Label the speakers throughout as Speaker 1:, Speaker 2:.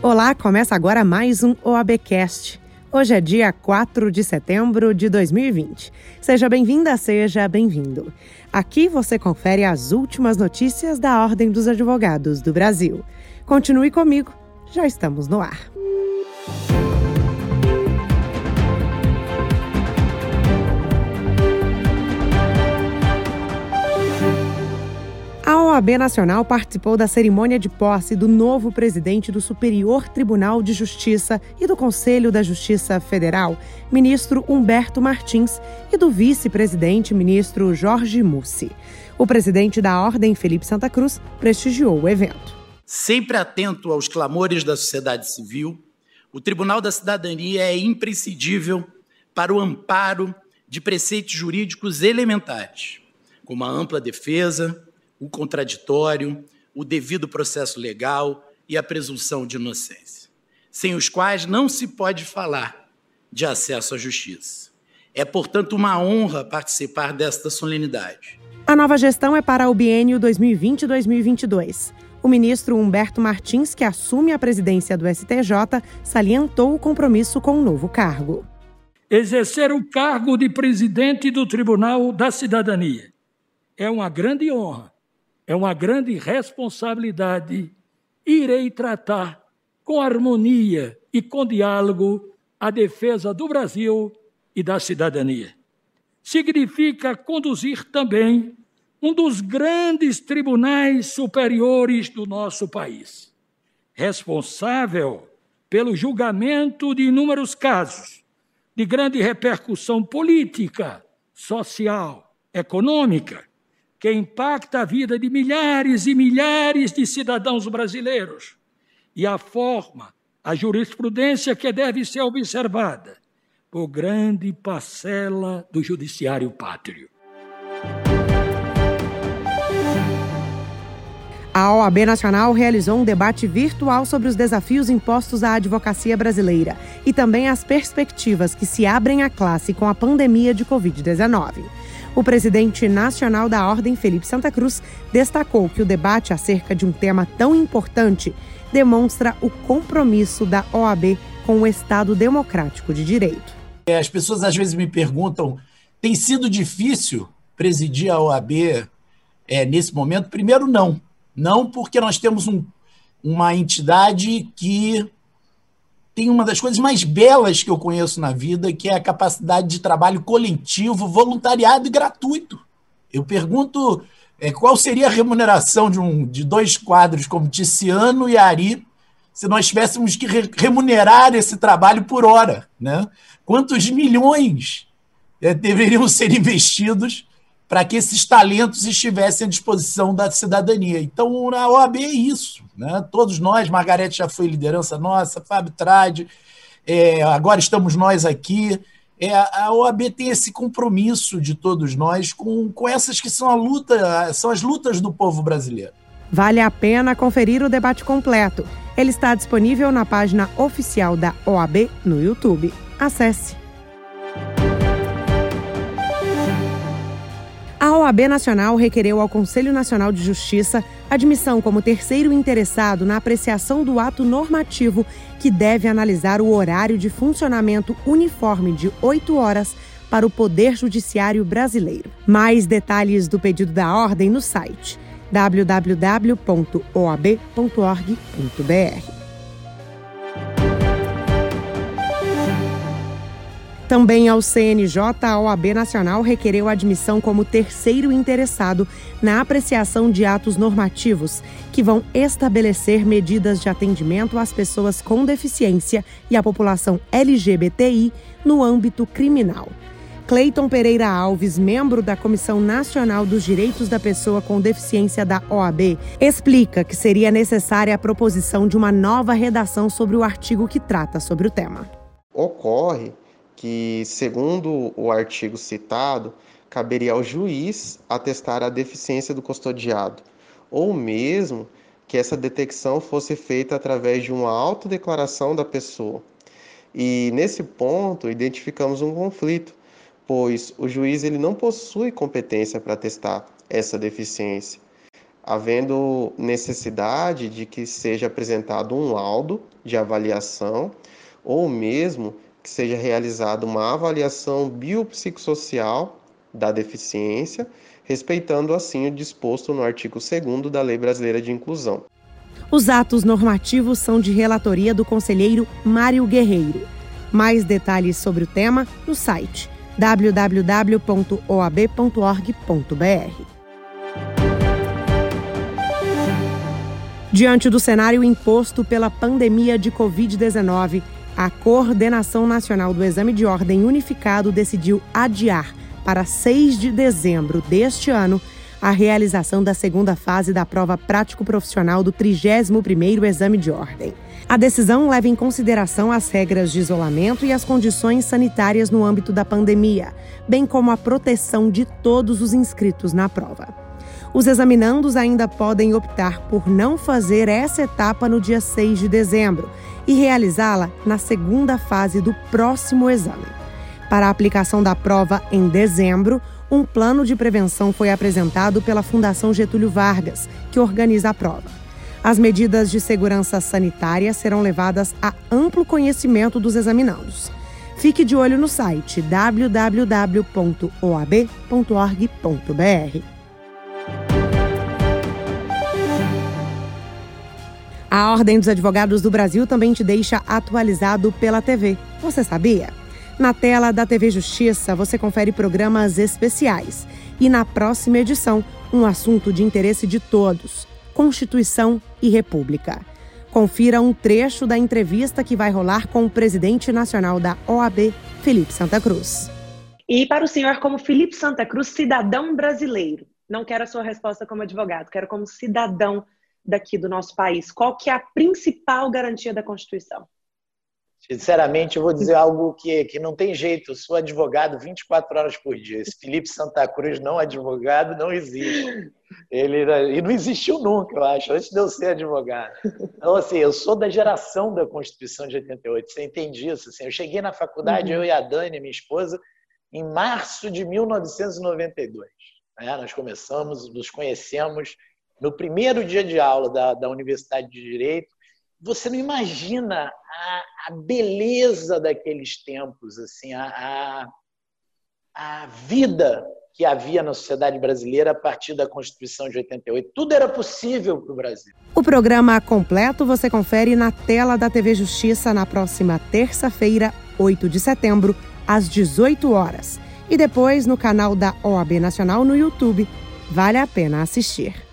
Speaker 1: Olá, começa agora mais um OABcast. Hoje é dia 4 de setembro de 2020. Seja bem-vinda, seja bem-vindo. Aqui você confere as últimas notícias da Ordem dos Advogados do Brasil. Continue comigo, já estamos no ar. OAB Nacional participou da cerimônia de posse do novo presidente do Superior Tribunal de Justiça e do Conselho da Justiça Federal, ministro Humberto Martins, e do vice-presidente, ministro Jorge Mussi. O presidente da Ordem, Felipe Santa Cruz, prestigiou o evento.
Speaker 2: Sempre atento aos clamores da sociedade civil, o Tribunal da Cidadania é imprescindível para o amparo de preceitos jurídicos elementares, como a ampla defesa, o contraditório, o devido processo legal e a presunção de inocência, sem os quais não se pode falar de acesso à justiça. É, portanto, uma honra participar desta solenidade.
Speaker 1: A nova gestão é para o biênio 2020-2022. O ministro Humberto Martins, que assume a presidência do STJ, salientou o compromisso com o novo cargo.
Speaker 3: Exercer o cargo de presidente do Tribunal da Cidadania é uma grande honra é uma grande responsabilidade. Irei tratar com harmonia e com diálogo a defesa do Brasil e da cidadania. Significa conduzir também um dos grandes tribunais superiores do nosso país, responsável pelo julgamento de inúmeros casos de grande repercussão política, social, econômica, que impacta a vida de milhares e milhares de cidadãos brasileiros e a forma, a jurisprudência que deve ser observada por grande parcela do judiciário pátrio.
Speaker 1: A OAB Nacional realizou um debate virtual sobre os desafios impostos à advocacia brasileira e também as perspectivas que se abrem à classe com a pandemia de Covid-19. O presidente nacional da Ordem, Felipe Santa Cruz, destacou que o debate acerca de um tema tão importante demonstra o compromisso da OAB com o Estado democrático de direito.
Speaker 2: É, as pessoas às vezes me perguntam: tem sido difícil presidir a OAB é, nesse momento? Primeiro, não. Não, porque nós temos um, uma entidade que tem uma das coisas mais belas que eu conheço na vida, que é a capacidade de trabalho coletivo, voluntariado e gratuito. Eu pergunto é, qual seria a remuneração de, um, de dois quadros como Tiziano e Ari se nós tivéssemos que re remunerar esse trabalho por hora. Né? Quantos milhões é, deveriam ser investidos para que esses talentos estivessem à disposição da cidadania. Então, a OAB é isso. Né? Todos nós, Margarete já foi liderança nossa, Fábio Trade, é, agora estamos nós aqui. É, a OAB tem esse compromisso de todos nós com, com essas que são, a luta, são as lutas do povo brasileiro.
Speaker 1: Vale a pena conferir o debate completo. Ele está disponível na página oficial da OAB no YouTube. Acesse. A OAB Nacional requereu ao Conselho Nacional de Justiça admissão como terceiro interessado na apreciação do ato normativo que deve analisar o horário de funcionamento uniforme de oito horas para o Poder Judiciário Brasileiro. Mais detalhes do pedido da ordem no site www.oab.org.br. Também ao CNJ, a OAB Nacional requereu admissão como terceiro interessado na apreciação de atos normativos que vão estabelecer medidas de atendimento às pessoas com deficiência e à população LGBTI no âmbito criminal. Cleiton Pereira Alves, membro da Comissão Nacional dos Direitos da Pessoa com Deficiência da OAB, explica que seria necessária a proposição de uma nova redação sobre o artigo que trata sobre o tema.
Speaker 4: Ocorre que, segundo o artigo citado, caberia ao juiz atestar a deficiência do custodiado, ou mesmo que essa detecção fosse feita através de uma autodeclaração da pessoa. E nesse ponto identificamos um conflito, pois o juiz ele não possui competência para atestar essa deficiência. havendo necessidade de que seja apresentado um laudo de avaliação ou mesmo que seja realizada uma avaliação biopsicossocial da deficiência, respeitando assim o disposto no artigo 2 da Lei Brasileira de Inclusão.
Speaker 1: Os atos normativos são de relatoria do conselheiro Mário Guerreiro. Mais detalhes sobre o tema no site www.oab.org.br. Diante do cenário imposto pela pandemia de Covid-19, a Coordenação Nacional do Exame de Ordem Unificado decidiu adiar para 6 de dezembro deste ano a realização da segunda fase da prova prático-profissional do 31º Exame de Ordem. A decisão leva em consideração as regras de isolamento e as condições sanitárias no âmbito da pandemia, bem como a proteção de todos os inscritos na prova. Os examinandos ainda podem optar por não fazer essa etapa no dia 6 de dezembro e realizá-la na segunda fase do próximo exame. Para a aplicação da prova em dezembro, um plano de prevenção foi apresentado pela Fundação Getúlio Vargas, que organiza a prova. As medidas de segurança sanitária serão levadas a amplo conhecimento dos examinandos. Fique de olho no site www.oab.org.br. A Ordem dos Advogados do Brasil também te deixa atualizado pela TV. Você sabia? Na tela da TV Justiça, você confere programas especiais. E na próxima edição, um assunto de interesse de todos: Constituição e República. Confira um trecho da entrevista que vai rolar com o presidente nacional da OAB, Felipe Santa Cruz.
Speaker 5: E para o senhor, como Felipe Santa Cruz, cidadão brasileiro, não quero a sua resposta como advogado, quero como cidadão daqui do nosso país. Qual que é a principal garantia da Constituição?
Speaker 6: Sinceramente, eu vou dizer algo que, que não tem jeito. Eu sou advogado 24 horas por dia. Esse Felipe Santa Cruz, não advogado, não existe. Ele e não existiu nunca, eu acho, antes de eu ser advogado. Então, assim, eu sou da geração da Constituição de 88. Você entende isso? Assim, eu cheguei na faculdade, uhum. eu e a Dani, minha esposa, em março de 1992. Né? Nós começamos, nos conhecemos no primeiro dia de aula da, da Universidade de Direito você não imagina a, a beleza daqueles tempos, assim, a, a, a, vida que havia na sociedade brasileira a partir da Constituição de 88. Tudo era possível para o Brasil.
Speaker 1: O programa completo você confere na tela da TV Justiça na próxima terça-feira, 8 de setembro, às 18 horas. E depois no canal da OAB Nacional no YouTube. Vale a pena assistir.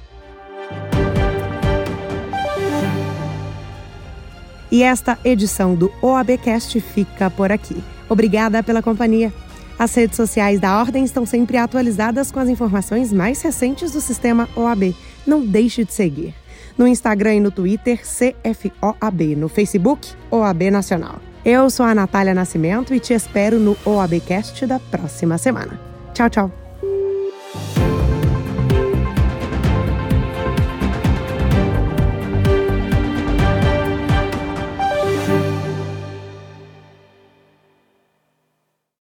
Speaker 1: E esta edição do OABcast fica por aqui. Obrigada pela companhia. As redes sociais da Ordem estão sempre atualizadas com as informações mais recentes do sistema OAB. Não deixe de seguir. No Instagram e no Twitter, CFOAB. No Facebook, OAB Nacional. Eu sou a Natália Nascimento e te espero no OABcast da próxima semana. Tchau, tchau.